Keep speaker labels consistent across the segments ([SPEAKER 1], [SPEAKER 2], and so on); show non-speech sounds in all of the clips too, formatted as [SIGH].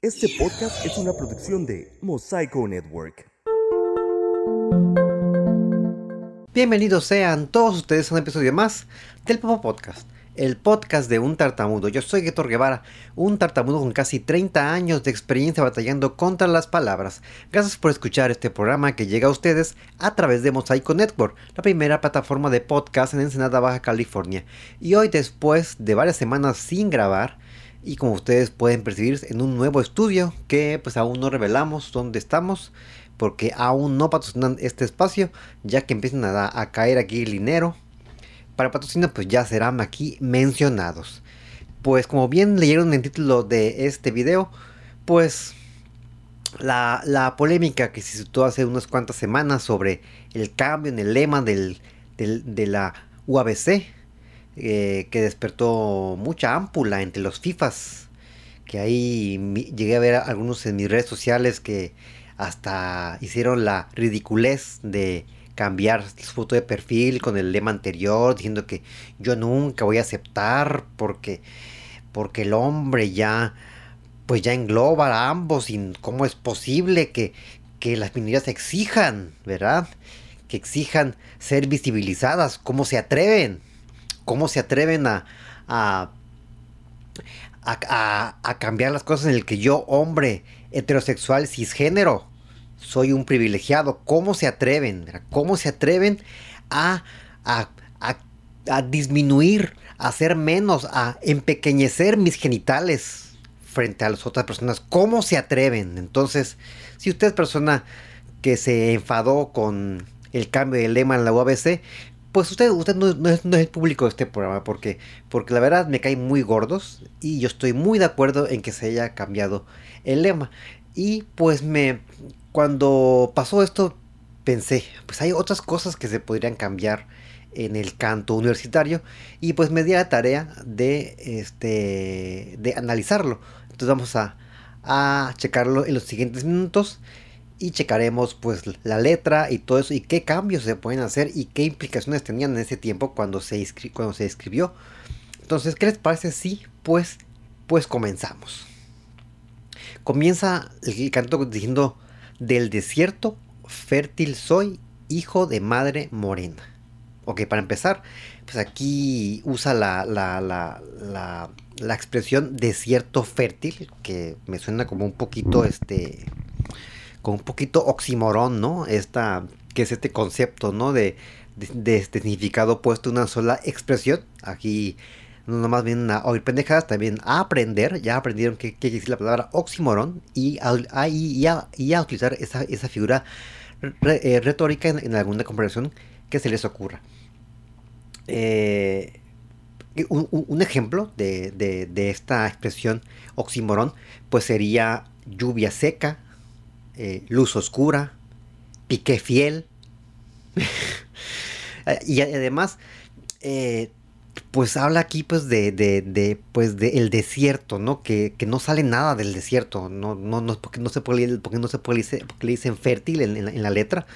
[SPEAKER 1] Este podcast es una producción de Mosaico Network.
[SPEAKER 2] Bienvenidos sean todos ustedes a un episodio más del Popo Podcast, el podcast de un tartamudo. Yo soy Héctor Guevara, un tartamudo con casi 30 años de experiencia batallando contra las palabras. Gracias por escuchar este programa que llega a ustedes a través de Mosaico Network, la primera plataforma de podcast en Ensenada, Baja California. Y hoy, después de varias semanas sin grabar, y como ustedes pueden percibir en un nuevo estudio que pues aún no revelamos dónde estamos porque aún no patrocinan este espacio ya que empiezan a, caer aquí el dinero. Para patrocinar pues ya serán aquí mencionados. Pues como bien leyeron en el título de este video pues la, polémica que se situó hace unas cuantas semanas sobre el cambio en el lema del, de la UABC eh, que despertó mucha ámpula entre los FIFAs. Que ahí llegué a ver algunos en mis redes sociales que hasta hicieron la ridiculez de cambiar su foto de perfil con el lema anterior, diciendo que yo nunca voy a aceptar porque, porque el hombre ya, pues ya engloba a ambos y cómo es posible que, que las minorías exijan, ¿verdad? Que exijan ser visibilizadas, cómo se atreven cómo se atreven a, a, a, cambiar las cosas en el que yo, hombre, heterosexual, cisgénero, soy un privilegiado. ¿Cómo se atreven? ¿Cómo se atreven a, a, a, disminuir, a hacer menos, a empequeñecer mis genitales frente a las otras personas? ¿Cómo se atreven? Entonces, si usted es persona que se enfadó con el cambio de lema en la UABC, pues usted, usted no, es, el público de este programa porque, porque la verdad me caen muy gordos y yo estoy muy de acuerdo en que se haya cambiado el lema. Y pues me, cuando pasó esto, pensé, pues hay otras cosas que se podrían cambiar en el canto universitario y pues me di la tarea de, este, de analizarlo. Entonces vamos a, a checarlo en los siguientes minutos y checaremos pues la letra y todo eso y qué cambios se pueden hacer y qué implicaciones tenían en ese tiempo cuando se, cuando se escribió. Entonces, ¿qué les parece? Sí, pues, pues comenzamos. Comienza el canto diciendo, del desierto fértil soy, hijo de madre morena. Ok, para empezar, pues aquí usa la, la, la, la, la expresión desierto fértil, que me suena como un poquito este un poquito oximorón, ¿no? Esta, que es este concepto, ¿no? De, de, este significado puesto en una sola expresión. Aquí no nomás vienen a oír pendejadas, también a aprender. Ya aprendieron qué quiere decir la palabra oximorón y a, y a, utilizar esa, esa figura eh, retórica en, alguna conversación que se les ocurra. Eh, un, ejemplo de, de, de, esta expresión oximorón, pues sería lluvia seca, eh, luz Oscura, Piqué Fiel. [LAUGHS] y además, eh, pues habla aquí pues de, de, pues de el desierto, ¿no? Que, no sale nada del desierto, no, no, no porque no se puede, porque no se puede porque le dicen fértil en, la, letra,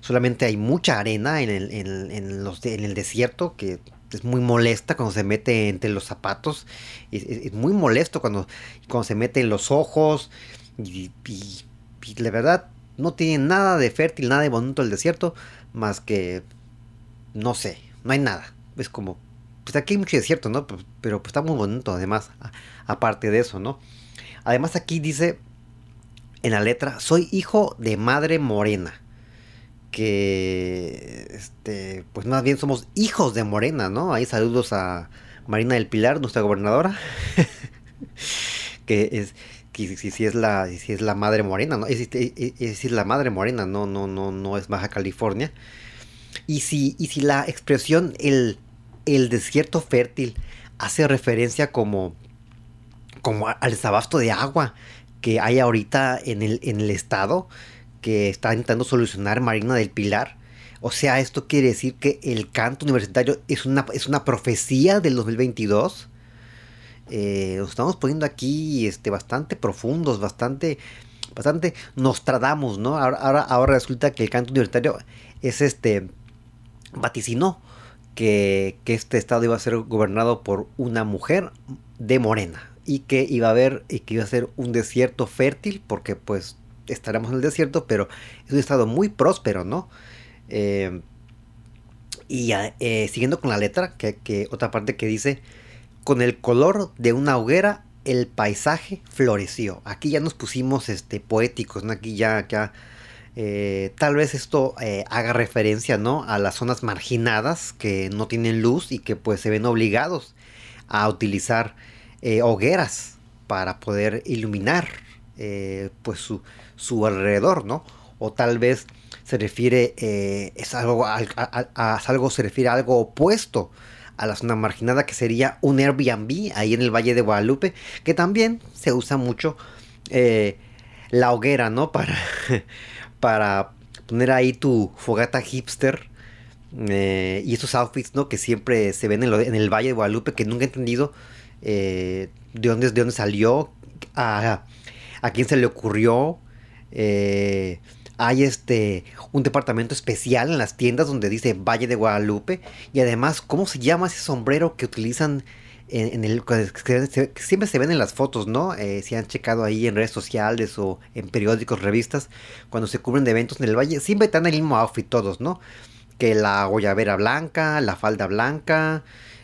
[SPEAKER 2] solamente hay mucha arena en el, en, los, en el desierto que es muy molesta cuando se mete entre los zapatos, es, muy molesto cuando, cuando se mete en los ojos y la verdad no tiene nada de fértil, nada de bonito el desierto, más que, no sé, no hay nada. Es como, pues aquí hay mucho desierto, ¿no? Pero pues está muy bonito además, aparte de eso, ¿no? Además aquí dice en la letra, soy hijo de madre morena. Que, este, pues más bien somos hijos de Morena, ¿no? Ahí saludos a Marina del Pilar, nuestra gobernadora. [LAUGHS] que es, si, si, es la si es la madre morena no es, es, la madre morena no no no no es Baja California. Y si y si la expresión el el desierto fértil hace referencia como como al desabasto de agua que hay ahorita en el en el estado que está intentando solucionar Marina del Pilar o sea, esto quiere decir que el canto universitario es una, es una profecía del 2022 eh, nos estamos poniendo aquí este, bastante profundos, bastante, bastante Nostradamus, ¿no? Ahora, ahora, resulta que el canto universitario es este, vaticinó que, que este estado iba a ser gobernado por una mujer de morena. y que iba a haber y que iba a ser un desierto fértil porque pues estaremos en el desierto, pero es un estado muy próspero, ¿no? Eh, y eh, siguiendo con la letra, que, otra parte que dice, con el color de una hoguera, el paisaje floreció. Aquí ya nos pusimos este, poéticos, ¿no? Aquí ya, eh, tal vez esto haga referencia, ¿no? A las zonas marginadas que no tienen luz y que pues se ven obligados a utilizar hogueras para poder iluminar pues su, su alrededor, ¿no? O tal vez se refiere, eh, es algo, a, algo, se refiere a algo opuesto a la zona marginada que sería un Airbnb ahí en el Valle de Guadalupe, que también se usa mucho eh, la hoguera, ¿no? Para, [LAUGHS] para poner ahí tu fogata hipster. Eh, y esos outfits, ¿no? Que siempre se ven en, el Valle de Guadalupe, que nunca he entendido de, dónde, de dónde salió, a, a quién se le ocurrió, eh, hay este un departamento especial en las tiendas donde dice Valle de Guadalupe y además cómo se llama ese sombrero que utilizan en, el que siempre se ven en las fotos, ¿no? Eh, si han checado ahí en redes sociales o en periódicos, revistas, cuando se cubren de eventos en el valle, siempre están el mismo outfit todos, ¿no? Que la guayabera blanca, la falda blanca,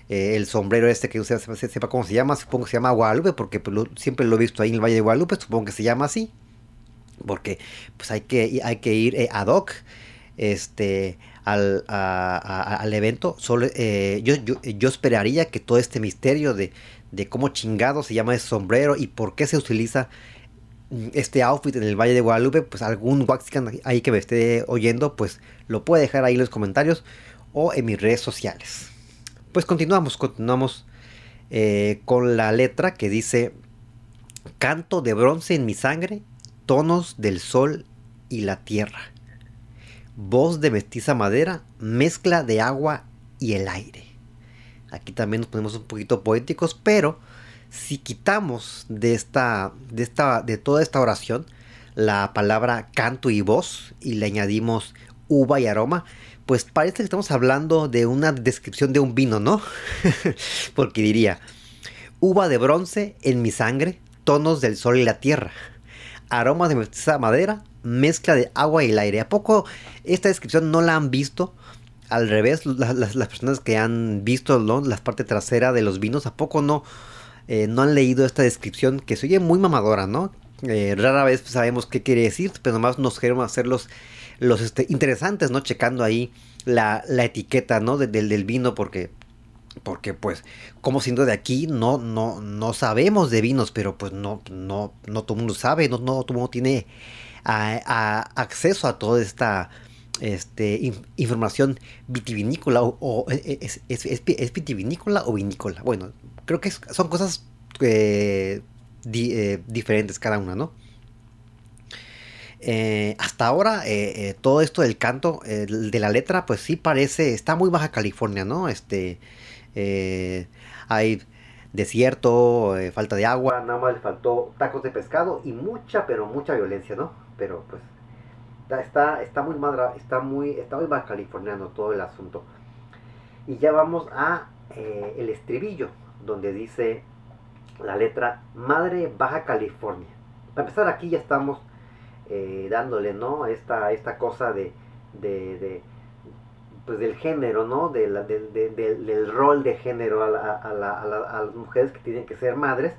[SPEAKER 2] eh, el sombrero este que usted sepa cómo se llama, supongo que se llama Guadalupe, porque pues, siempre lo he visto ahí en el Valle de Guadalupe, supongo que se llama así porque pues hay que, hay que ir eh, ad hoc este, al, al evento. Solo, eh, yo, yo, esperaría que todo este misterio de, de cómo chingado se llama ese sombrero y por qué se utiliza mm, este outfit en el Valle de Guadalupe, pues algún Waxican ahí que me esté oyendo, pues lo puede dejar ahí en los comentarios o en mis redes sociales. Pues continuamos, continuamos eh, con la letra que dice, canto de bronce en mi sangre tonos del sol y la tierra. Voz de mestiza madera, mezcla de agua y el aire. Aquí también nos ponemos un poquito poéticos, pero si quitamos de esta, de esta, de toda esta oración la palabra canto y voz y le añadimos uva y aroma, pues parece que estamos hablando de una descripción de un vino, ¿no? [LAUGHS] Porque diría, uva de bronce en mi sangre, tonos del sol y la tierra aromas de mestiza madera, mezcla de agua y el aire. ¿A poco esta descripción no la han visto? Al revés, las, personas que han visto ¿no? la parte trasera de los vinos, ¿a poco no, eh, no han leído esta descripción que se oye muy mamadora, ¿no? Eh, rara vez sabemos qué quiere decir, pero nomás nos queremos hacer los, los este, interesantes, ¿no? Checando ahí la, etiqueta, ¿no? del vino, porque porque pues como siendo de aquí no no no sabemos de vinos pero pues no no no todo el mundo sabe no no todo el mundo tiene acceso a toda esta este, información vitivinícola o, es, es, vitivinícola o vinícola. Bueno creo que son cosas eh, eh, diferentes cada una no eh, hasta ahora todo esto del canto de la letra pues sí parece está muy baja California no este eh, hay desierto, eh, falta de agua, nada más le faltó tacos de pescado y mucha, pero mucha violencia, ¿no? Pero pues está, está, muy madra, está muy, está muy californiano todo el asunto. Y ya vamos a eh, el estribillo, donde dice la letra Madre Baja California. Para empezar aquí ya estamos dándole, ¿no? Esta, esta cosa de pues del género, ¿no? De del rol de género a, las mujeres que tienen que ser madres,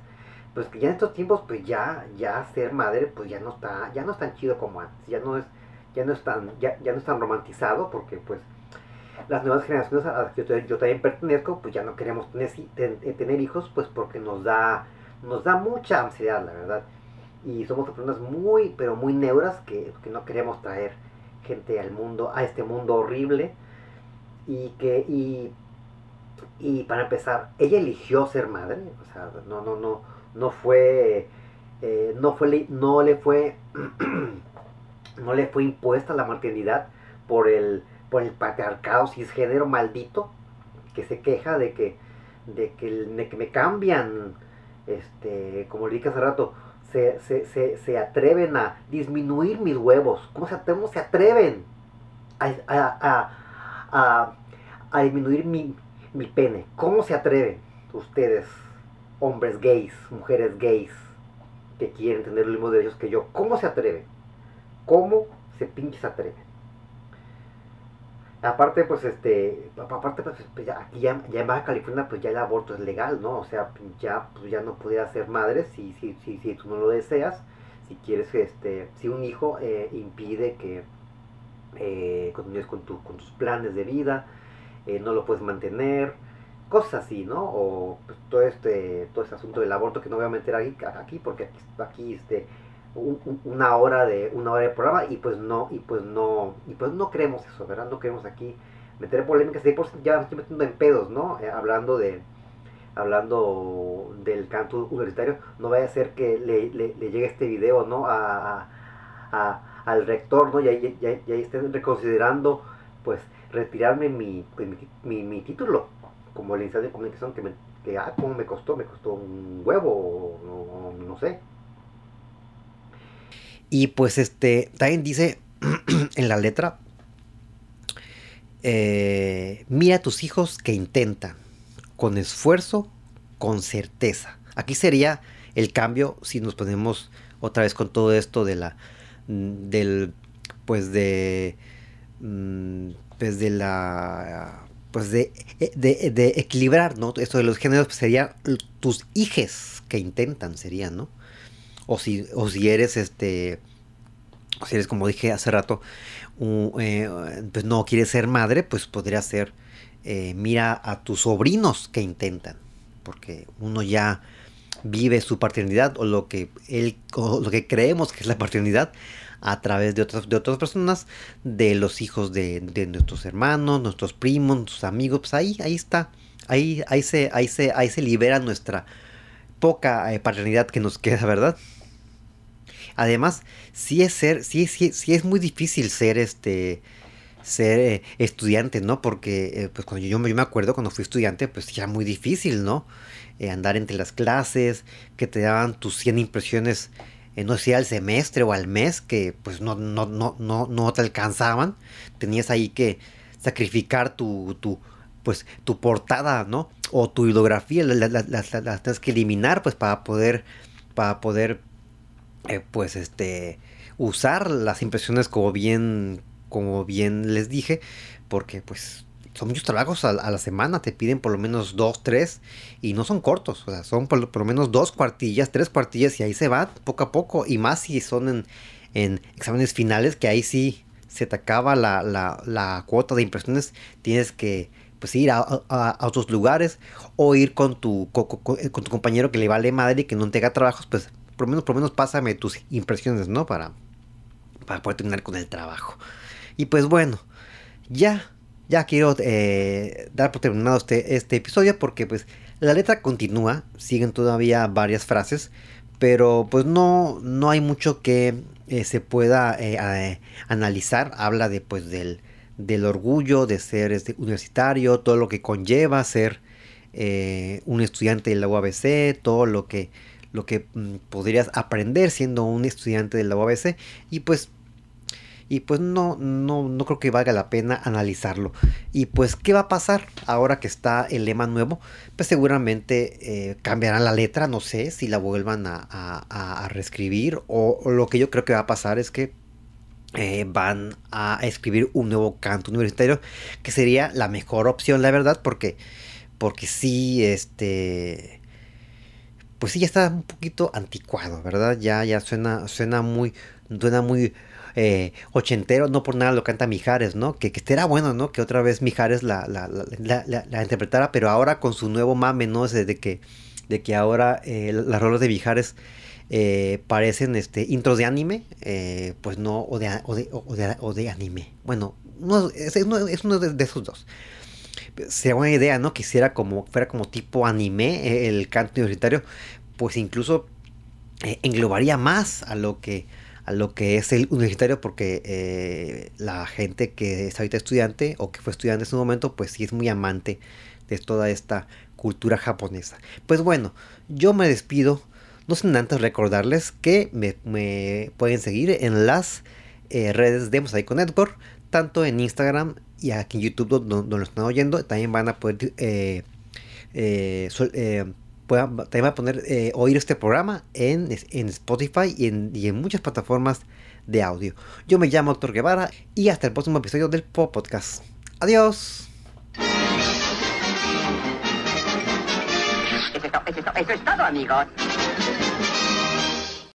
[SPEAKER 2] pues que ya en estos tiempos, pues ya, ya ser madre, pues ya no está, ya no es tan chido como antes, ya no es, ya no es tan, ya, ya no es tan romantizado, porque pues las nuevas generaciones a las que yo, también pertenezco, pues ya no queremos tener, eh, tener hijos, pues porque nos da, nos da mucha ansiedad, la verdad. Y somos personas muy, pero muy neuras que, que no queremos traer gente al mundo, a este mundo horrible y que y, y para empezar ella eligió ser madre o sea no no no no fue eh, no fue no le fue [CLEARS THROAT] no le fue impuesta la maternidad por el por el patriarcado cisgénero maldito que se queja de que de que, que me cambian este como le dije hace rato se, se, se, se, atreven a disminuir mis huevos. ¿Cómo se, se atreven a disminuir mi, mi pene. ¿Cómo se atreven ustedes hombres gays, mujeres gays, que quieren tener los mismos derechos que yo. ¿Cómo se atreve? ¿Cómo se pinches atreve? Aparte, pues, este, aparte, pues, pues, ya, aquí ya, en Baja California, pues ya el aborto es legal, ¿no? O sea, ya, pues, ya no pudiera ser madre si, si, si, si tú no lo deseas. Si quieres, este, si un hijo eh, impide que eh, continúes con, tu, con tus planes de vida, eh, no lo puedes mantener, cosas así, ¿no? O pues, todo este todo este asunto del aborto que no voy a meter aquí, aquí porque aquí, aquí este una hora de una hora de programa y pues no y pues no y pues no creemos eso, ¿verdad? No queremos aquí meter polémicas y por ya estoy metiendo en pedos, ¿no? Eh, hablando de hablando del canto universitario, no vaya a ser que le, le, llegue este video, ¿no? A, al rector, ¿no? Y ahí, ya, estén reconsiderando, pues, retirarme mi, pues, mi, mi, título como licenciado de comunicación que, me, ah, ¿cómo me costó? Me costó un huevo, no, no sé. Y pues este, también dice [CLEARS THROAT] en la letra, eh, mira a tus hijos que intentan, con esfuerzo, con certeza. Aquí sería el cambio si nos ponemos otra vez con todo esto de la, mm, del, pues de, pues de la, pues de, de, equilibrar, ¿no? Esto de los géneros pues sería tus hijes que intentan, serían, ¿no? o si, o si eres este, o si eres como dije hace rato, eh, pues no quieres ser madre, pues podría ser, eh, mira a tus sobrinos que intentan, porque uno ya vive su paternidad o lo que él, lo que creemos que es la paternidad a través de otras, de otras personas, de los hijos de, nuestros hermanos, nuestros primos, nuestros amigos, pues ahí, ahí está, ahí, ahí se, ahí se, ahí se libera nuestra poca eh, paternidad que nos queda, ¿verdad? Además, sí es ser, sí, sí, sí es muy difícil ser este ser eh, estudiante, ¿no? Porque eh, pues cuando yo, yo, me acuerdo cuando fui estudiante, pues era muy difícil, ¿no? Andar entre las clases, que te daban tus 100 impresiones, no sé, al semestre o al mes, que pues no, no, no, no, no te alcanzaban. Tenías ahí que sacrificar tu, tu, pues, tu portada, ¿no? O tu bibliografía, las la, la, tienes que eliminar, pues, para poder, para poder eh, pues este usar las impresiones como bien como bien les dije porque pues son muchos trabajos a, la semana te piden por lo menos dos tres y no son cortos o sea son por, lo menos dos cuartillas tres cuartillas y ahí se va poco a poco y más si son en, en exámenes finales que ahí sí se te acaba la, la, cuota de impresiones tienes que pues ir a, a, otros lugares o ir con tu, con, con, tu compañero que le vale madre y que no te haga trabajos, pues por lo menos, por lo menos pásame tus impresiones, ¿no? Para, para poder terminar con el trabajo. Y pues bueno, ya, ya quiero eh, dar por terminado este, este episodio porque pues la letra continúa, siguen todavía varias frases, pero pues no, no hay mucho que eh, se pueda eh, analizar. Habla de pues del, del orgullo de ser este, universitario, todo lo que conlleva ser un estudiante de la UABC, todo lo que lo que mm, podrías aprender siendo un estudiante de la UABC y pues y pues no, no, no creo que valga la pena analizarlo. Y pues, ¿qué va a pasar ahora que está el lema nuevo? Pues seguramente eh, cambiarán la letra, no sé si la vuelvan a, reescribir o, lo que yo creo que va a pasar es que eh, van a escribir un nuevo canto universitario que sería la mejor opción, la verdad, porque, porque sí, este pues sí, ya está un poquito anticuado, ¿verdad? Ya, ya suena, suena muy, suena muy eh, ochentero, no por nada lo canta Mijares, ¿no? Que, que era bueno, ¿no? Que otra vez Mijares la, la, la, la, interpretara, pero ahora con su nuevo mame, ¿no? De que, de que ahora eh, las rolas de Mijares eh, parecen este, intros de anime, eh, pues no, o de, o de, o de, anime. Bueno, no, es, uno, es uno de, esos dos sería buena idea, ¿no? Quisiera como, fuera como tipo anime el canto universitario, pues incluso englobaría más a lo que a lo que es el universitario porque eh, la gente que es ahorita estudiante o que fue estudiante en su momento pues sí es muy amante de toda esta cultura japonesa. Pues bueno yo me despido no sin antes recordarles que me, pueden seguir en las redes de Mosaico Network tanto en Instagram y aquí en YouTube donde, lo están oyendo. También van a poder eh, eh, eh, puedan también a poner eh, oír este programa en, en Spotify y en, y en muchas plataformas de audio. Yo me llamo Héctor Guevara y hasta el próximo episodio del Pop Podcast. Adiós.
[SPEAKER 3] Eso es todo, amigos.